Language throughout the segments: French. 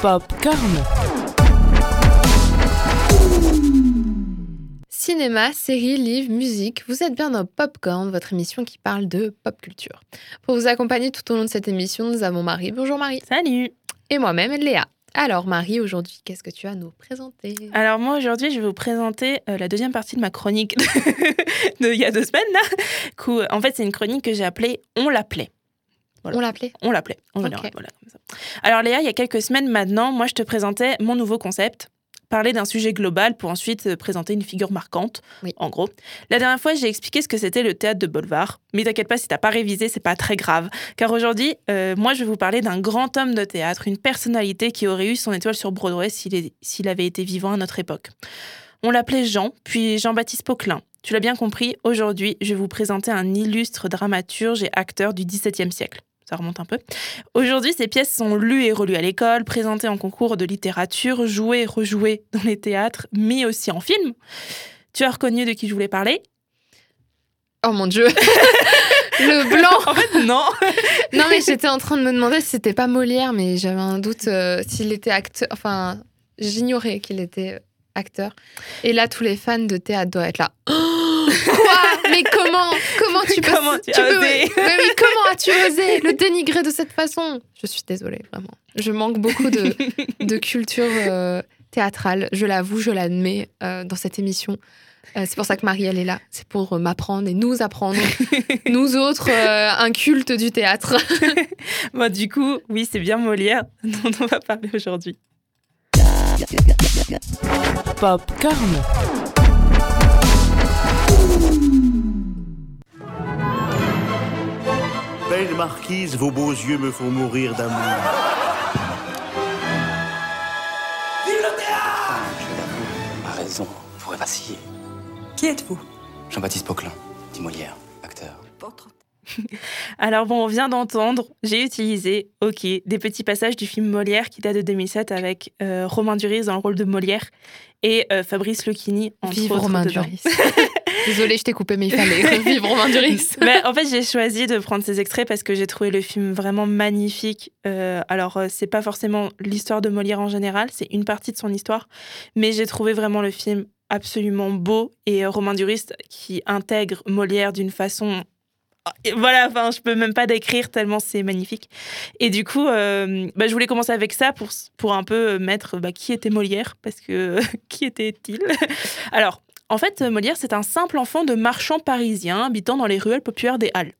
Popcorn. Cinéma, séries, livres, musique, vous êtes bien dans Popcorn, votre émission qui parle de pop culture. Pour vous accompagner tout au long de cette émission, nous avons Marie. Bonjour Marie. Salut Et moi-même, Léa. Alors Marie, aujourd'hui, qu'est-ce que tu as à nous présenter? Alors moi aujourd'hui je vais vous présenter euh, la deuxième partie de ma chronique de il y a deux semaines là. En fait c'est une chronique que j'ai appelée On l'appelait. Voilà. On l'appelait On l'appelait en Ok. général. Voilà, comme ça. Alors Léa, il y a quelques semaines maintenant, moi je te présentais mon nouveau concept, parler d'un sujet global pour ensuite euh, présenter une figure marquante, Oui. en gros. La dernière fois j'ai expliqué ce que c'était le théâtre de Bolvar, mais t'inquiète pas si t'as pas révisé, c'est pas très grave, car aujourd'hui euh, moi je vais vous parler d'un grand homme de théâtre, une personnalité qui aurait eu son étoile sur Broadway s'il avait été vivant à notre époque. On l'appelait Jean, puis Jean-Baptiste Poquelin. Tu l'as bien compris, aujourd'hui, je vais vous présenter un illustre dramaturge et acteur du XVIIe siècle. Ça remonte un peu. Aujourd'hui, ses pièces sont lues et relues à l'école, présentées en concours de littérature, jouées et rejouées dans les théâtres, mais aussi en film. Tu as reconnu de qui je voulais parler? Oh mon dieu Le blanc En fait, non. Non mais j'étais en train de me demander si c'était pas Molière, mais j'avais un doute euh, s'il était acteur. Enfin, j'ignorais qu'il était acteur. Et là, tous les fans de théâtre doivent être là. Quoi Mais comment Comment tu peux Comment tu as peux- osé Mais comment as-tu osé le dénigrer de cette façon? Je suis désolée, vraiment. Je manque beaucoup de, de culture euh, théâtrale. Je l'avoue, je l'admets euh, dans cette émission. Euh, c'est pour ça que Marie, elle est là. C'est pour m'apprendre et nous apprendre, nous autres, un culte du théâtre. Bon, du coup, oui, c'est bien Molière dont on va parler aujourd'hui. Popcorn. Belle marquise, vos beaux yeux me font mourir d'amour. a raison, pourrait vaciller. Qui êtes-vous? Jean-Baptiste Poquelin, dit Molière, acteur. Alors bon, on vient d'entendre, j'ai utilisé, ok, des petits passages du film Molière qui date de 2007 avec euh, Romain Duris dans le rôle de Molière et euh, Fabrice Lucchini entre Vive Romain dedans. Duris. Désolée, je t'ai coupé, mais il fallait. Vive Romain Duris. Mais en fait, j'ai choisi de prendre ces extraits parce que j'ai trouvé le film vraiment magnifique. Euh, alors, euh, c'est pas forcément l'histoire de Molière en général, c'est une partie de son histoire, mais j'ai trouvé vraiment le film absolument beau et Romain Duris qui intègre Molière d'une façon voilà, enfin, je peux même pas décrire tellement c'est magnifique. Et du coup, euh, bah, je voulais commencer avec ça pour, pour un peu mettre bah, qui était Molière, parce que qui était-il? Alors, en fait, Molière, c'est un simple enfant de marchand parisien habitant dans les ruelles populaires des Halles.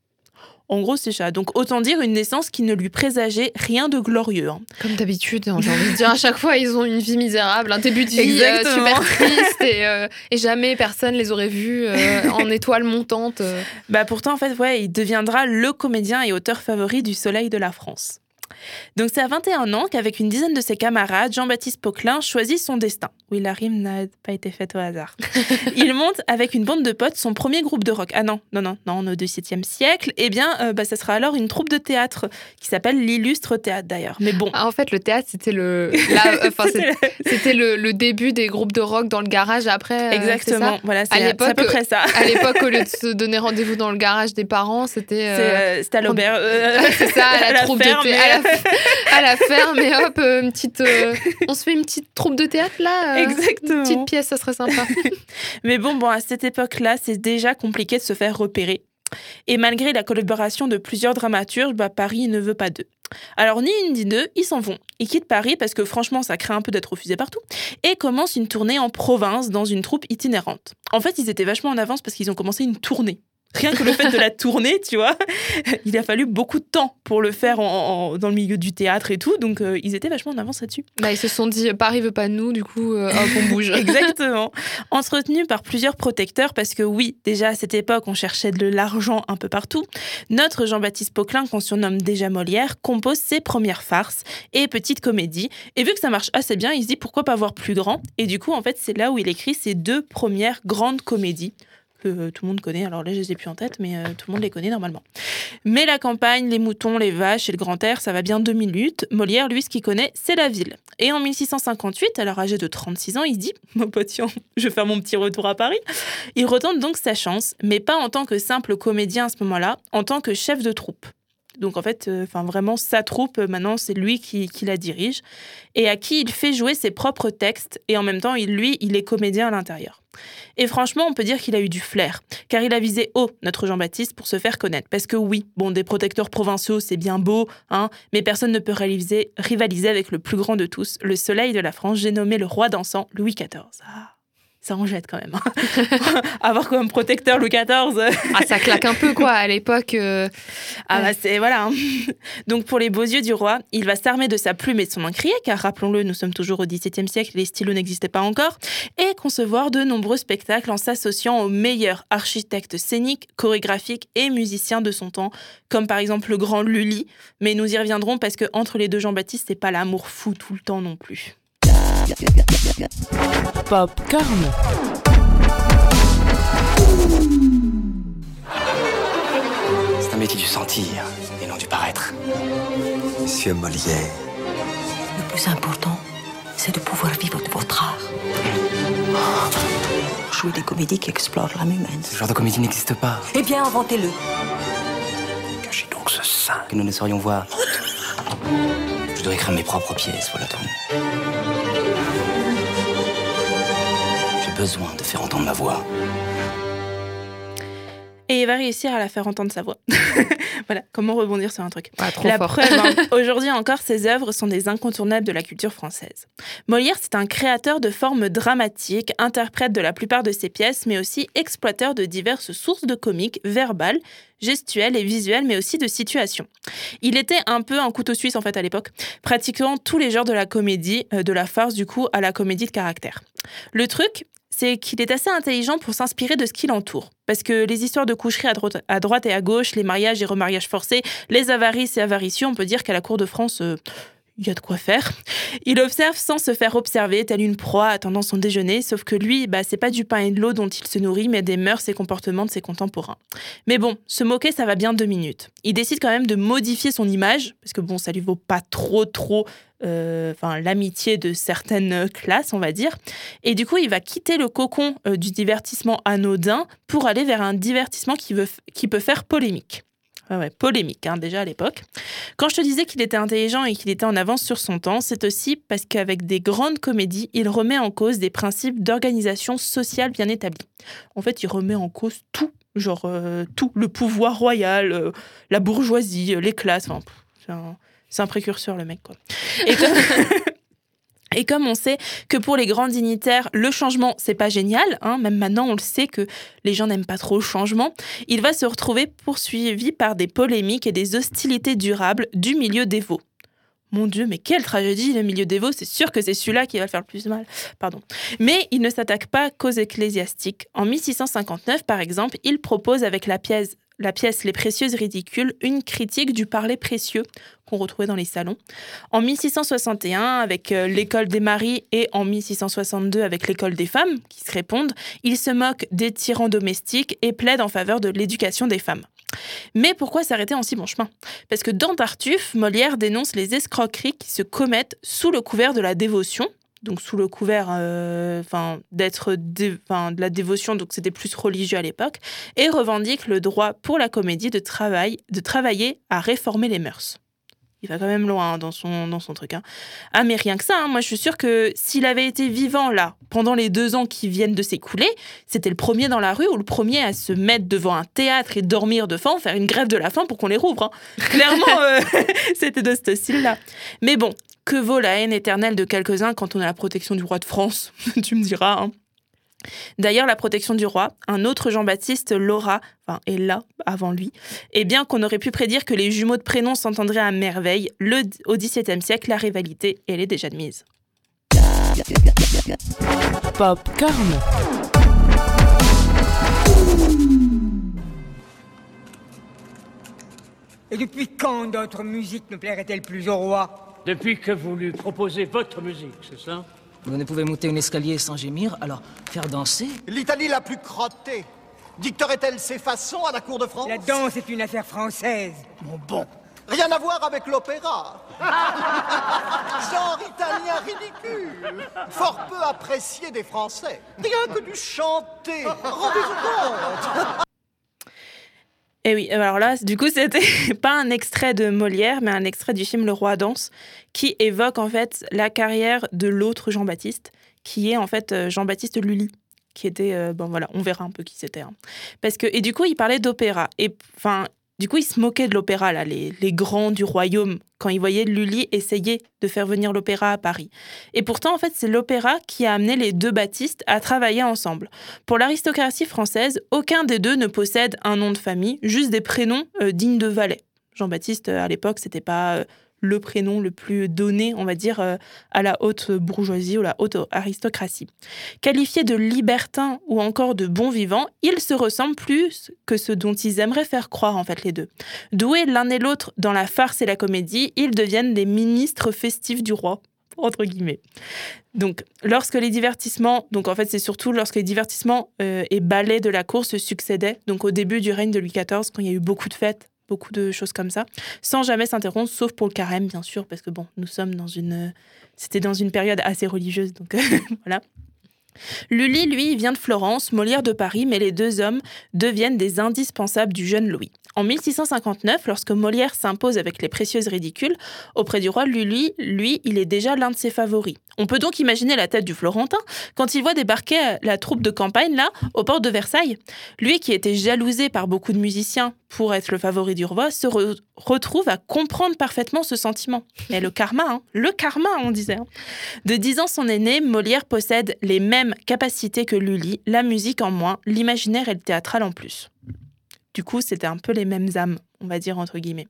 En gros, c'est ça. Donc, autant dire une naissance qui ne lui présageait rien de glorieux. hein. Comme d'habitude, hein, j'ai envie de dire, à chaque fois, ils ont une vie misérable, un début de vie euh, super triste et, euh, et jamais personne les aurait vus euh, en étoile montante. Bah pourtant, en fait, ouais, il deviendra le comédien et auteur favori du Soleil de la France. Donc c'est à 21 ans qu'avec une dizaine de ses camarades, Jean-Baptiste Poquelin choisit son destin. Oui, la rime n'a pas été faite au hasard. il monte avec une bande de potes son premier groupe de rock. Ah non, non, non, non, au XVIIe siècle. Eh bien, euh, bah, ça sera alors une troupe de théâtre qui s'appelle l'Illustre Théâtre d'ailleurs. Mais bon. Ah, en fait, le théâtre, c'était le, C'était- le, le début des groupes de rock dans le garage après. euh, Exactement, ça voilà, c'est à peu près ça. À l'époque, au lieu de se donner rendez-vous dans le garage des parents, c'était. Euh, euh, C'était à l'auberge. euh, c'est ça, à la, à troupe ferme, de théâtre. À la, à la ferme, et hop, euh, une petite. euh, on se fait une petite troupe de théâtre là euh, Exactement. Une petite pièce, ça serait sympa. Mais bon, bon, à cette époque-là, c'est déjà compliqué de se faire repérer. Et malgré la collaboration de plusieurs dramaturges, bah, Paris ne veut pas d'eux. Alors, ni une ni deux, ils s'en vont. Ils quittent Paris parce que franchement, ça craint un peu d'être refusé partout. Et commencent une tournée en province dans une troupe itinérante. En fait, ils étaient vachement en avance parce qu'ils ont commencé une tournée. Rien que le fait de la tournée, tu vois, il a fallu beaucoup de temps pour le faire en- en- dans le milieu du théâtre et tout. Donc, euh, ils étaient vachement en avance là-dessus. Bah, ils se sont dit, Paris veut pas de nous, du coup, euh, hop, on bouge. Exactement. Entretenu par plusieurs protecteurs, parce que oui, déjà à cette époque, on cherchait de l'argent un peu partout. Notre Jean-Baptiste Poquelin, qu'on surnomme déjà Molière, compose ses premières farces et petites comédies. Et vu que ça marche assez bien, il se dit pourquoi pas voir plus grand. Et du coup, en fait, c'est là où il écrit ses deux premières grandes comédies que tout le monde connaît. Alors là, je les ai plus en tête, mais euh, tout le monde les connaît normalement. Mais la campagne, les moutons, les vaches et le grand air, ça va bien deux minutes. Molière, lui, ce qu'il connaît, c'est la ville. Et en 1658, alors âgé de 36 ans, il dit Mon pote, tiens, je vais faire mon petit retour à Paris. Il retente donc sa chance, mais pas en tant que simple comédien à ce moment-là, en tant que chef de troupe. Donc en fait, euh, vraiment sa troupe, euh, maintenant c'est lui qui, qui la dirige et à qui il fait jouer ses propres textes et en même temps, il, lui, il est comédien à l'intérieur. Et franchement, on peut dire qu'il a eu du flair, car il a visé haut notre Jean-Baptiste pour se faire connaître. Parce que oui, bon, des protecteurs provinciaux, c'est bien beau, hein, mais personne ne peut rivaliser, rivaliser avec le plus grand de tous, le soleil de la France, j'ai nommé le roi dansant Louis XIV. Ah, ça en jette quand même. hein. Avoir comme protecteur Louis XIV. Ah, ça claque un peu, quoi, à l'époque. euh, Ah bah c'est voilà. hein. Donc pour les beaux yeux du roi, il va s'armer de sa plume et de son encrier, car rappelons-le, nous sommes toujours au XVIIe siècle, les stylos n'existaient pas encore, et concevoir de nombreux spectacles en s'associant aux meilleurs architectes scéniques, chorégraphiques et musiciens de son temps, comme par exemple le grand Lully. Mais nous y reviendrons parce que entre les deux Jean-Baptiste, c'est pas l'amour fou tout le temps non plus. Popcorn. C'est un métier du sentir et non du paraître. Monsieur Molière, Le plus important, c'est de pouvoir vivre de votre art. Jouer des comédies qui explorent l'âme humaine. Ce genre de comédie n'existe pas. Eh bien, inventez-le. cachez donc ce sein. Que nous ne saurions voir. Je dois écrire mes propres pièces, voilà tout. Besoin de faire entendre ma voix. Et il va réussir à la faire entendre sa voix. voilà, comment rebondir sur un truc. trop La fort. preuve, hein, aujourd'hui encore, ses œuvres sont des incontournables de la culture française. Molière, c'est un créateur de formes dramatiques, interprète de la plupart de ses pièces, mais aussi exploiteur de diverses sources de comiques, verbales, gestuelles et visuelles, mais aussi de situations. Il était un peu un couteau suisse, en fait, à l'époque, pratiquant tous les genres de la comédie, euh, de la farce, du coup, à la comédie de caractère. Le truc, c'est qu'il est assez intelligent pour s'inspirer de ce qui l'entoure. Parce que les histoires de coucherie à droite, à droite et à gauche, les mariages et remariages forcés, les avarices et avaricieux, on peut dire qu'à la cour de France, euh, il y a de quoi faire. Il observe sans se faire observer, tel une proie attendant son déjeuner, sauf que lui, bah, c'est pas du pain et de l'eau dont il se nourrit, mais des mœurs et comportements de ses contemporains. Mais bon, se moquer, ça va bien deux minutes. Il décide quand même de modifier son image, parce que bon, ça lui vaut pas trop, trop euh, l'amitié de certaines classes, on va dire. Et du coup, il va quitter le cocon euh, du divertissement anodin pour aller vers un divertissement qui, veut, qui peut faire polémique. Polémique, hein, déjà à l'époque. Quand je te disais qu'il était intelligent et qu'il était en avance sur son temps, c'est aussi parce qu'avec des grandes comédies, il remet en cause des principes d'organisation sociale bien établis. En fait, il remet en cause tout, genre euh, tout, le pouvoir royal, euh, la bourgeoisie, les classes. Enfin, c'est un, précurseur, le mec, quoi. Et. Et comme on sait que pour les grands dignitaires, le changement, c'est pas génial, hein, même maintenant on le sait que les gens n'aiment pas trop le changement, il va se retrouver poursuivi par des polémiques et des hostilités durables du milieu dévot. Mon Dieu, mais quelle tragédie, le milieu dévot, c'est sûr que c'est celui-là qui va faire le plus mal. Pardon. Mais il ne s'attaque pas qu'aux ecclésiastiques. En 1659, par exemple, il propose avec la pièce, la pièce Les précieuses ridicules une critique du parler précieux qu'on retrouvait dans les salons. En 1661, avec euh, l'école des maris et en 1662 avec l'école des femmes, qui se répondent, il se moque des tyrans domestiques et plaide en faveur de l'éducation des femmes. Mais pourquoi s'arrêter en si bon chemin? Parce que dans Tartuffe, Molière dénonce les escroqueries qui se commettent sous le couvert de la dévotion, donc sous le couvert euh, d'être 'fin, de la dévotion, donc c'était plus religieux à l'époque, et revendique le droit pour la comédie de, travail, de travailler à réformer les mœurs. Il va quand même loin hein, dans, son, dans son truc. hein. Ah, mais rien que ça, hein, moi je suis sûre que s'il avait été vivant là, pendant les deux ans qui viennent de s'écouler, c'était le premier dans la rue ou le premier à se mettre devant un théâtre et dormir de faim, faire une grève de la faim pour qu'on les rouvre. Clairement, euh, c'était de ce style-là. Mais bon, que vaut la haine éternelle de quelques-uns quand on a la protection du roi de France? Tu me diras. hein. D'ailleurs, la protection du roi, un autre Jean-Baptiste l'aura, enfin, est là avant lui, et bien qu'on aurait pu prédire que les jumeaux de prénom s'entendraient à merveille, le, au XVIIe siècle, la rivalité, elle est déjà de mise. Popcorn. Et depuis quand notre musique ne plairait-elle plus au roi? Depuis que vous lui proposez votre musique, c'est ça? Vous ne pouvez monter un escalier sans gémir, alors faire danser L'Italie la plus crottée dicterait-elle ses façons à la cour de France? La danse est une affaire française. Mon bon. Rien à voir avec l'opéra. Genre italien ridicule. Fort peu apprécié des Français. Rien que du chanter. Rendez-vous compte. Et oui, alors là, du coup, c'était pas un extrait de Molière, mais un extrait du film Le Roi danse, qui évoque en fait la carrière de l'autre Jean-Baptiste, qui est en fait euh, Jean-Baptiste Lully, qui était, euh, bon voilà, on verra un peu qui c'était. hein. Parce que, et du coup, il parlait d'opéra. Et enfin, du coup, il se moquait de l'opéra, là, les, les grands du royaume, quand il voyait Lully essayer de faire venir l'opéra à Paris. Et pourtant, en fait, c'est l'opéra qui a amené les deux Baptistes à travailler ensemble. Pour l'aristocratie française, aucun des deux ne possède un nom de famille, juste des prénoms euh, dignes de valet. Jean-Baptiste, euh, à l'époque, c'était pas euh, le prénom le plus donné, on va dire, euh, à la haute bourgeoisie ou la haute aristocratie. Qualifiés de libertins ou encore de bons vivants, ils se ressemblent plus que ce dont ils aimeraient faire croire, en fait, les deux. Doués l'un et l'autre dans la farce et la comédie, ils deviennent des ministres festifs du roi, entre guillemets. Donc, lorsque les divertissements, donc en fait, c'est surtout lorsque les divertissements euh, et ballets de la cour se succédaient, donc au début du règne de Louis XIV, quand il y a eu beaucoup de fêtes, beaucoup de choses comme ça, sans jamais s'interrompre, sauf pour le carême, bien sûr, parce que bon, nous sommes dans une. C'était dans une période assez religieuse, donc voilà. Lully, lui, vient de Florence, Molière de Paris, mais les deux hommes deviennent des indispensables du jeune Louis. En 1659, lorsque Molière s'impose avec les précieuses ridicules, auprès du roi Lully, lui, il est déjà l'un de ses favoris. On peut donc imaginer la tête du Florentin quand il voit débarquer la troupe de campagne, là, aux portes de Versailles. Lui, qui était jalousé par beaucoup de musiciens pour être le favori du roi, se re- retrouve à comprendre parfaitement ce sentiment. Et le karma, hein, le karma, on disait. hein. De 10 ans son aîné, Molière possède les mêmes capacités que Lully, la musique en moins, l'imaginaire et le théâtral en plus. Du coup, c'était un peu les mêmes âmes, on va dire entre guillemets.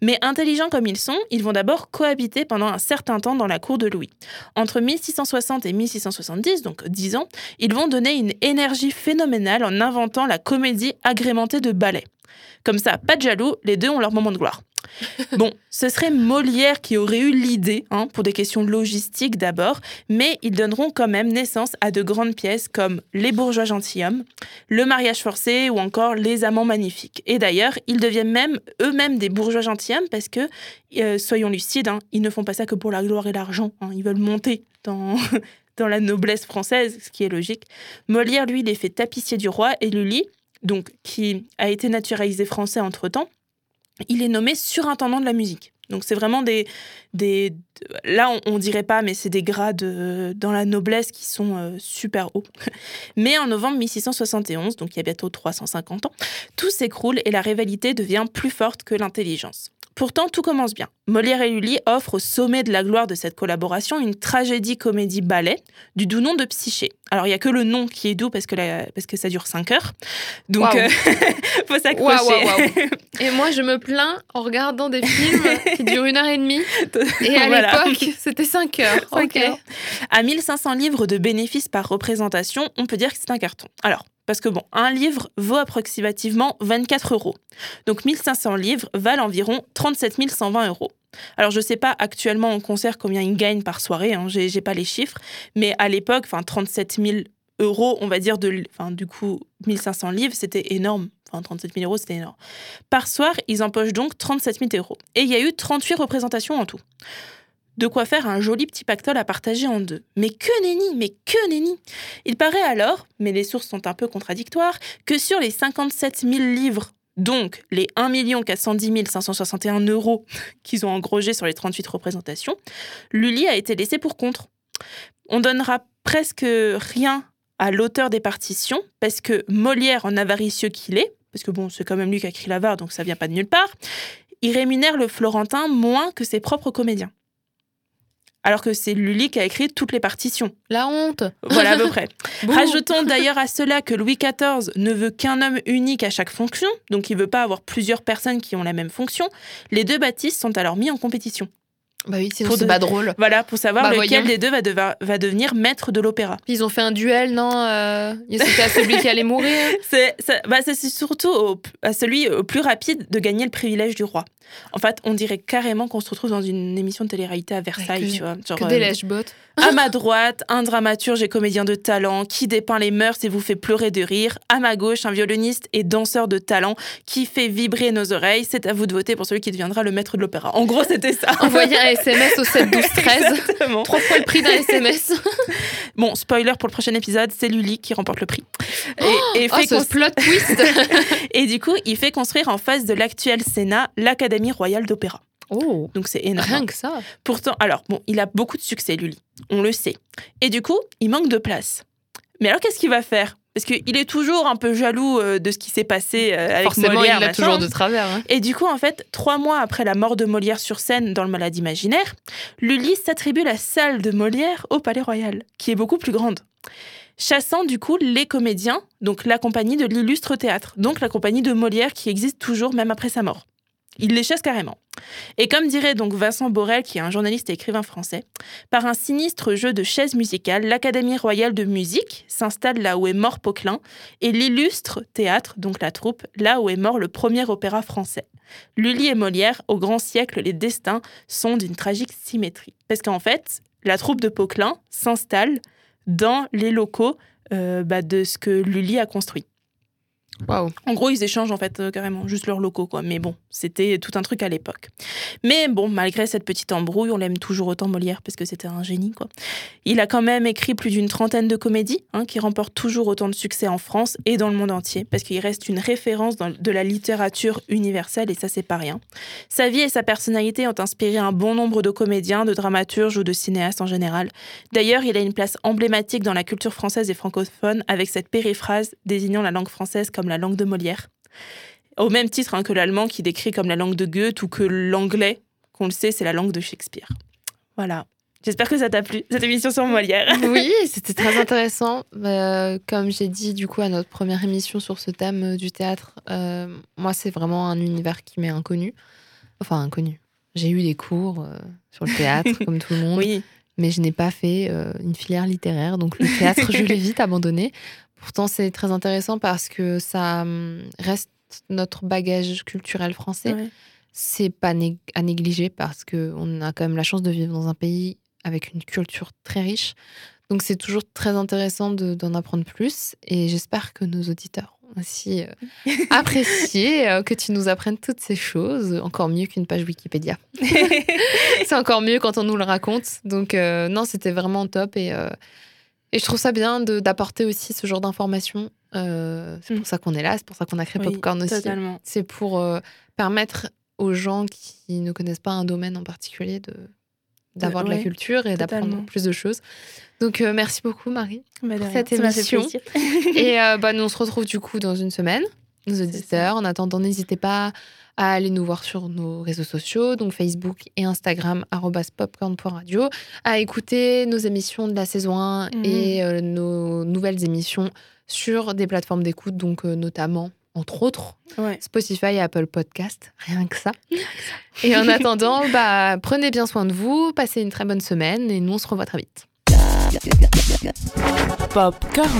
Mais intelligents comme ils sont, ils vont d'abord cohabiter pendant un certain temps dans la cour de Louis. Entre 1660 et 1670, donc 10 ans, ils vont donner une énergie phénoménale en inventant la comédie agrémentée de ballets. Comme ça, pas de jaloux, les deux ont leur moment de gloire. Bon, ce serait Molière qui aurait eu l'idée, hein, pour des questions logistiques d'abord, mais ils donneront quand même naissance à de grandes pièces comme Les bourgeois gentilshommes, Le mariage forcé ou encore Les amants magnifiques. Et d'ailleurs, ils deviennent même eux-mêmes des bourgeois gentilshommes parce que, euh, soyons lucides, hein, ils ne font pas ça que pour la gloire et l'argent. hein, ils veulent monter dans, la noblesse française, ce qui est logique. Molière, lui, les fait tapissier du roi et Lully, donc qui a été naturalisé français entre-temps, il est nommé surintendant de la musique. Donc c'est vraiment des, des là on, on dirait pas mais c'est des grades dans la noblesse qui sont euh, super hauts. Mais en novembre 1671, donc il y a bientôt 350 ans, tout s'écroule et la rivalité devient plus forte que l'intelligence. Pourtant, tout commence bien. Molière et Lully offrent au sommet de la gloire de cette collaboration une tragédie-comédie-ballet du doux nom de Psyché. Alors, il y a que le nom qui est doux parce que, la- parce que ça dure 5 heures. Donc, Waouh. euh, faut s'accrocher. Et moi, je me plains en regardant des films qui durent une heure et demie. Et à Voilà. l'époque, c'était 5 heures. Cinq Ok. heures. À 1500 livres de bénéfices par représentation, on peut dire que c'est un carton. Alors, parce que bon, un livre vaut approximativement 24 euros. Donc 1500 livres valent environ 37 120 euros. Alors, je ne sais pas actuellement en concert combien ils gagnent par soirée, hein, j'ai pas les chiffres, mais à l'époque, enfin 37 000 euros, on va dire, de, du coup, 1500 livres, c'était énorme. Enfin, 37 000 euros, c'était énorme. Par soir, ils empochent donc 37 000 euros. Et il y a eu 38 représentations en tout. De quoi faire un joli petit pactole à partager en deux. Mais que nenni, mais que nenni Il paraît alors, mais les sources sont un peu contradictoires, que sur les 57 000 livres, donc les 1 410 561 euros qu'ils ont engrosgés sur les 38 représentations, Lully a été laissé pour contre. On donnera presque rien à l'auteur des partitions, parce que Molière, en avaricieux qu'il est, parce que bon, c'est quand même lui qui a écrit l'avare, donc ça vient pas de nulle part, il rémunère le Florentin moins que ses propres comédiens. Alors que c'est Lully qui a écrit toutes les partitions. La honte. Voilà à peu près. Rajoutons d'ailleurs à cela que Louis XIV ne veut qu'un homme unique à chaque fonction, donc il veut pas avoir plusieurs personnes qui ont la même fonction. Les deux Baptistes sont alors mis en compétition. Bah oui, sinon c'est de- pas drôle. Voilà, pour savoir Bah, lequel voyons. des deux va, va devenir maître de l'opéra. Ils ont fait un duel, non euh, C'était à celui qui allait mourir. C'est bah, surtout au- à celui au plus rapide de gagner le privilège du roi. En fait, on dirait carrément qu'on se retrouve dans une émission de télé-réalité à Versailles, que- tu vois. Genre, Que euh, des lèche-bottes. À ma droite, un dramaturge et comédien de talent qui dépeint les mœurs et vous fait pleurer de rire. À ma gauche, un violoniste et danseur de talent qui fait vibrer nos oreilles. C'est à vous de voter pour celui qui deviendra le maître de l'opéra. En gros, c'était ça. Envoyer un SMS au 7 12 13. Exactement. Trois fois le prix d'un SMS. Bon, spoiler pour le prochain épisode, c'est Lully qui remporte le prix. Et, et Oh, fait ce cons- plot twist et du coup, il fait construire en face de l'actuel Sénat l'Académie royale d'opéra. Oh, Donc c'est énorme. rien que ça. Pourtant, alors, bon, il a beaucoup de succès, Lully. On le sait. Et du coup, il manque de place. Mais alors, qu'est-ce qu'il va faire? Parce qu'il est toujours un peu jaloux euh, de ce qui s'est passé euh, avec Forcément, Molière. il l'a toujours de travers. hein. Et du coup, en fait, trois mois après la mort de Molière sur scène dans Le Malade imaginaire, Lully s'attribue la salle de Molière au Palais Royal, qui est beaucoup plus grande. Chassant du coup les comédiens, donc la compagnie de l'illustre théâtre, donc la compagnie de Molière qui existe toujours même après sa mort. Il les chasse carrément. Et comme dirait donc Vincent Borel, qui est un journaliste et écrivain français, par un sinistre jeu de chaises musicales, l'Académie royale de musique s'installe là où est mort Poquelin et l'illustre théâtre, donc la troupe, là où est mort le premier opéra français. Lully et Molière, au grand siècle, les destins sont d'une tragique symétrie. Parce qu'en fait, la troupe de Poquelin s'installe dans les locaux euh, bah, de ce que Lully a construit. Waouh. En gros, ils échangent en fait euh, carrément juste leurs locaux, quoi. Mais bon, c'était tout un truc à l'époque. Mais bon, malgré cette petite embrouille, on l'aime toujours autant Molière parce que c'était un génie, quoi. Il a quand même écrit plus d'une trentaine de comédies hein, qui remportent toujours autant de succès en France et dans le monde entier parce qu'il reste une référence de la littérature universelle et ça, c'est pas rien. Sa vie et sa personnalité ont inspiré un bon nombre de comédiens, de dramaturges ou de cinéastes en général. D'ailleurs, il a une place emblématique dans la culture française et francophone avec cette périphrase désignant la langue française comme la langue de Molière. Au même titre hein, que l'allemand qui décrit comme la langue de Goethe ou que l'anglais, qu'on le sait, c'est la langue de Shakespeare. Voilà. J'espère que ça t'a plu, cette émission sur Molière. Oui, c'était très intéressant. Euh, comme j'ai dit du coup à notre première émission sur ce thème euh, du théâtre, euh, moi c'est vraiment un univers qui m'est inconnu. Enfin inconnu. J'ai eu des cours euh, sur le théâtre comme tout le monde, Oui, mais je n'ai pas fait euh, une filière littéraire, donc le théâtre je l'ai vite abandonné. Pourtant c'est très intéressant parce que ça hum, reste notre bagage culturel français. Ouais. C'est pas à négliger parce que on a quand même la chance de vivre dans un pays avec une culture très riche. Donc c'est toujours très intéressant de- d'en apprendre plus et j'espère que nos auditeurs ont aussi euh, apprécié euh, que tu nous apprennes toutes ces choses, encore mieux qu'une page Wikipédia. c'est encore mieux quand on nous le raconte. Donc euh, non, c'était vraiment top et, euh, et je trouve ça bien d'apporter aussi ce genre d'informations. Euh, c'est pour Mm. ça qu'on est là, c'est pour ça qu'on a créé Oui, Popcorn aussi. C'est pour euh, permettre aux gens qui ne connaissent pas un domaine en particulier de d'avoir de, la ouais, culture et d'apprendre plus de choses. Donc euh, merci beaucoup Marie Bah, pour rien, cette émission. et bah, nous on se retrouve du coup dans une semaine, nos auditeurs. En attendant, n'hésitez pas à aller nous voir sur nos réseaux sociaux, donc Facebook et Instagram @popcorn.radio, à écouter nos émissions de la saison 1 Mhm. et euh, nos nouvelles émissions sur des plateformes d'écoute, donc euh, notamment entre autres Ouais. Spotify et Apple Podcast, rien que ça. Et en attendant, bah, prenez bien soin de vous, passez une très bonne semaine et nous on se revoit très vite. Popcorn.